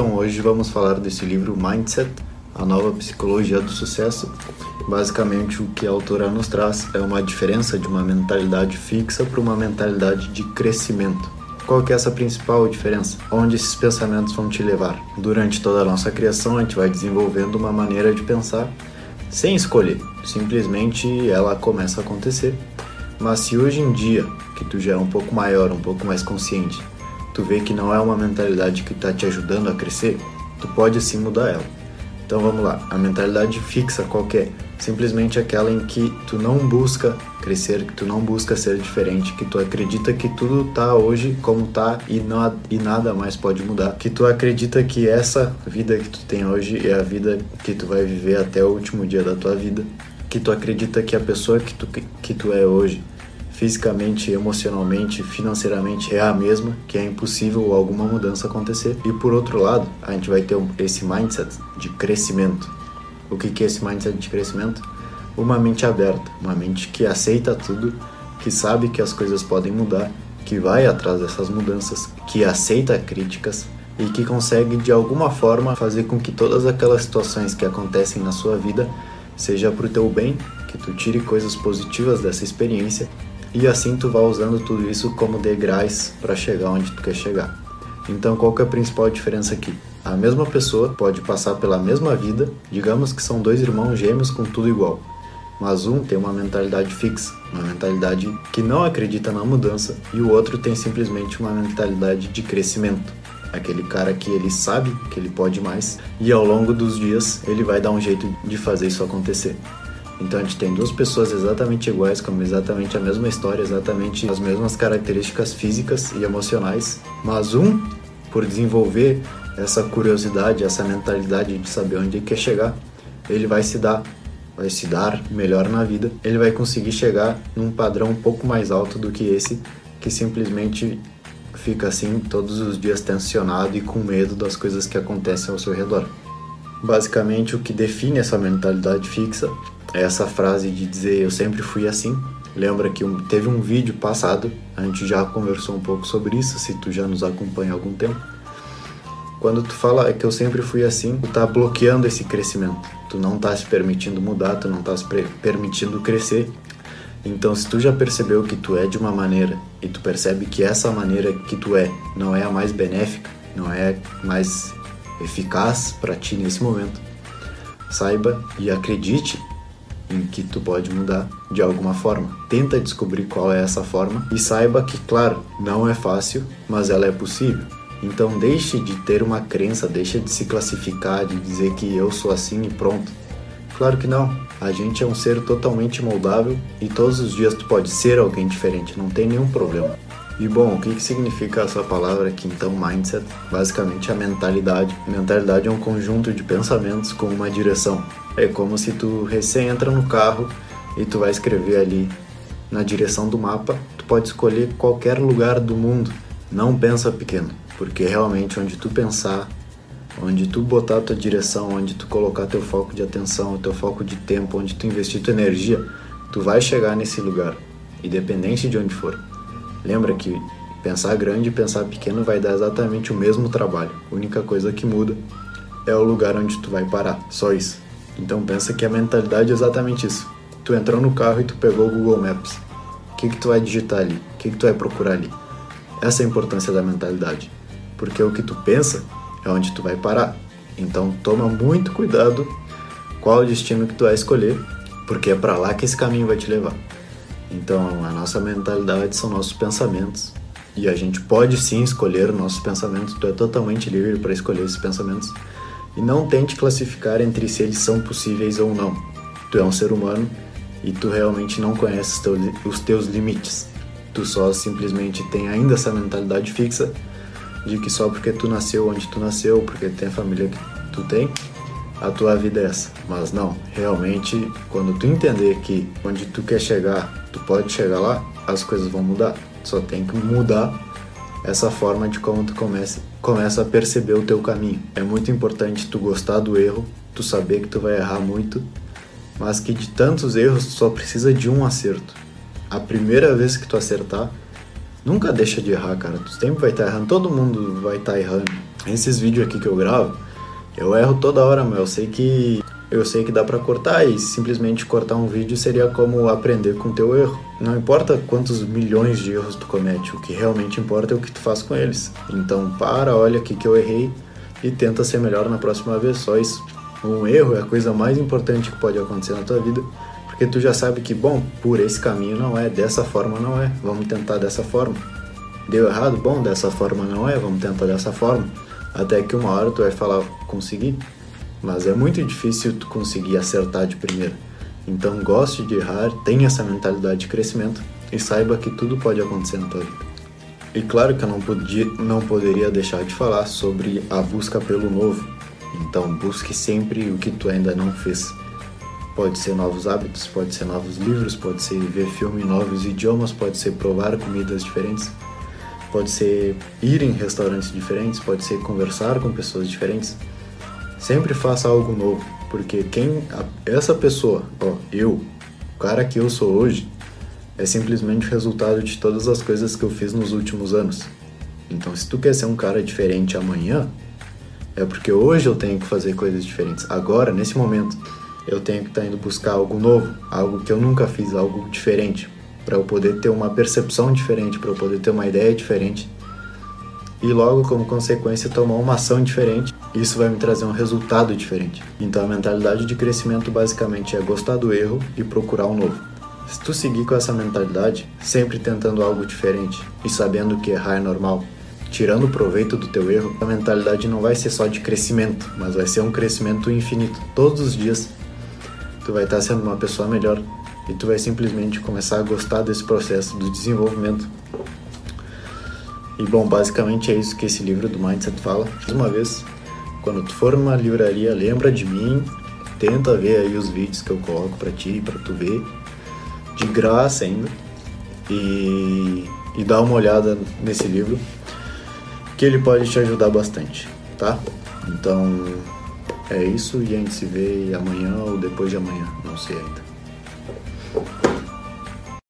Então hoje vamos falar desse livro Mindset, a nova psicologia do sucesso. Basicamente o que a autora nos traz é uma diferença de uma mentalidade fixa para uma mentalidade de crescimento. Qual que é essa principal diferença? Onde esses pensamentos vão te levar? Durante toda a nossa criação, a gente vai desenvolvendo uma maneira de pensar sem escolher. Simplesmente ela começa a acontecer. Mas se hoje em dia, que tu já é um pouco maior, um pouco mais consciente, tu vê que não é uma mentalidade que está te ajudando a crescer, tu pode sim mudar ela. Então vamos lá, a mentalidade fixa qualquer, é? simplesmente aquela em que tu não busca crescer, que tu não busca ser diferente, que tu acredita que tudo tá hoje como tá e, não, e nada mais pode mudar, que tu acredita que essa vida que tu tem hoje é a vida que tu vai viver até o último dia da tua vida, que tu acredita que a pessoa que tu, que tu é hoje fisicamente, emocionalmente, financeiramente é a mesma, que é impossível alguma mudança acontecer. E por outro lado, a gente vai ter esse mindset de crescimento. O que é esse mindset de crescimento? Uma mente aberta, uma mente que aceita tudo, que sabe que as coisas podem mudar, que vai atrás dessas mudanças, que aceita críticas e que consegue de alguma forma fazer com que todas aquelas situações que acontecem na sua vida seja para o teu bem, que tu tire coisas positivas dessa experiência e assim tu vai usando tudo isso como degraus para chegar onde tu quer chegar. Então qual que é a principal diferença aqui? A mesma pessoa pode passar pela mesma vida, digamos que são dois irmãos gêmeos com tudo igual, mas um tem uma mentalidade fixa, uma mentalidade que não acredita na mudança, e o outro tem simplesmente uma mentalidade de crescimento. Aquele cara que ele sabe que ele pode mais e ao longo dos dias ele vai dar um jeito de fazer isso acontecer. Então a gente tem duas pessoas exatamente iguais, com exatamente a mesma história, exatamente as mesmas características físicas e emocionais, mas um, por desenvolver essa curiosidade, essa mentalidade de saber onde quer chegar, ele vai se dar, vai se dar melhor na vida, ele vai conseguir chegar num padrão um pouco mais alto do que esse, que simplesmente fica assim todos os dias tensionado e com medo das coisas que acontecem ao seu redor. Basicamente, o que define essa mentalidade fixa essa frase de dizer eu sempre fui assim. Lembra que um, teve um vídeo passado, a gente já conversou um pouco sobre isso, se tu já nos acompanha há algum tempo. Quando tu fala que eu sempre fui assim, tu tá bloqueando esse crescimento. Tu não tá se permitindo mudar, tu não tá se permitindo crescer. Então, se tu já percebeu que tu é de uma maneira e tu percebe que essa maneira que tu é não é a mais benéfica, não é mais eficaz para ti nesse momento, saiba e acredite em que tu pode mudar de alguma forma. Tenta descobrir qual é essa forma e saiba que, claro, não é fácil, mas ela é possível. Então deixe de ter uma crença, deixe de se classificar, de dizer que eu sou assim e pronto. Claro que não. A gente é um ser totalmente moldável e todos os dias tu pode ser alguém diferente, não tem nenhum problema. E bom, o que, que significa essa palavra aqui então, mindset? Basicamente a mentalidade. Mentalidade é um conjunto de pensamentos com uma direção. É como se tu recém entra no carro e tu vai escrever ali na direção do mapa, tu pode escolher qualquer lugar do mundo. Não pensa pequeno, porque realmente onde tu pensar, onde tu botar a tua direção, onde tu colocar teu foco de atenção, teu foco de tempo, onde tu investir tua energia, tu vai chegar nesse lugar, independente de onde for. Lembra que pensar grande e pensar pequeno vai dar exatamente o mesmo trabalho. A única coisa que muda é o lugar onde tu vai parar, só isso. Então pensa que a mentalidade é exatamente isso. Tu entrou no carro e tu pegou o Google Maps. O que que tu vai digitar ali? O que que tu vai procurar ali? Essa é a importância da mentalidade. Porque o que tu pensa é onde tu vai parar. Então toma muito cuidado qual o destino que tu vai escolher, porque é para lá que esse caminho vai te levar. Então, a nossa mentalidade são nossos pensamentos. E a gente pode sim escolher nossos pensamentos, tu é totalmente livre para escolher esses pensamentos. E não tente classificar entre se eles são possíveis ou não. Tu é um ser humano e tu realmente não conheces os teus, limites. Tu só simplesmente tem ainda essa mentalidade fixa de que só porque tu nasceu onde tu nasceu, porque tem a família que tu tem, a tua vida é essa. Mas não, realmente, quando tu entender que onde tu quer chegar, tu pode chegar lá, as coisas vão mudar. Só tem que mudar essa forma de como tu começa, começa a perceber o teu caminho. É muito importante tu gostar do erro, tu saber que tu vai errar muito, mas que de tantos erros tu só precisa de um acerto. A primeira vez que tu acertar, nunca deixa de errar, cara. Tu sempre vai estar tá errando, todo mundo vai estar tá errando Esses vídeos aqui que eu gravo, eu erro toda hora, mas eu sei que eu sei que dá para cortar e simplesmente cortar um vídeo seria como aprender com teu erro. Não importa quantos milhões de erros tu comete, o que realmente importa é o que tu faz com eles. Então para, olha aqui que eu errei e tenta ser melhor na próxima vez, só isso. Um erro é a coisa mais importante que pode acontecer na tua vida, porque tu já sabe que, bom, por esse caminho não é, dessa forma não é, vamos tentar dessa forma. Deu errado? Bom, dessa forma não é, vamos tentar dessa forma. Até que uma hora tu vai falar, consegui. Mas é muito difícil tu conseguir acertar de primeira. Então goste de errar, tenha essa mentalidade de crescimento e saiba que tudo pode acontecer na tua vida. E claro que eu não, podia, não poderia deixar de falar sobre a busca pelo novo. Então busque sempre o que tu ainda não fez. Pode ser novos hábitos, pode ser novos livros, pode ser ver filme novos idiomas, pode ser provar comidas diferentes pode ser ir em restaurantes diferentes, pode ser conversar com pessoas diferentes. Sempre faça algo novo, porque quem essa pessoa, ó, eu, o cara que eu sou hoje, é simplesmente o resultado de todas as coisas que eu fiz nos últimos anos. Então, se tu quer ser um cara diferente amanhã, é porque hoje eu tenho que fazer coisas diferentes. Agora, nesse momento, eu tenho que estar tá indo buscar algo novo, algo que eu nunca fiz, algo diferente, para eu poder ter uma percepção diferente, para eu poder ter uma ideia diferente e logo como consequência tomar uma ação diferente. Isso vai me trazer um resultado diferente. Então a mentalidade de crescimento basicamente é gostar do erro e procurar o um novo. Se tu seguir com essa mentalidade, sempre tentando algo diferente e sabendo que errar é normal, tirando proveito do teu erro, a mentalidade não vai ser só de crescimento, mas vai ser um crescimento infinito. Todos os dias tu vai estar sendo uma pessoa melhor e tu vai simplesmente começar a gostar desse processo do desenvolvimento. E bom, basicamente é isso que esse livro do Mindset fala. Mais uma vez, quando tu for numa livraria, lembra de mim, tenta ver aí os vídeos que eu coloco para ti, para tu ver, de graça ainda, e, e dá uma olhada nesse livro, que ele pode te ajudar bastante, tá? Então é isso e a gente se vê amanhã ou depois de amanhã, não sei ainda.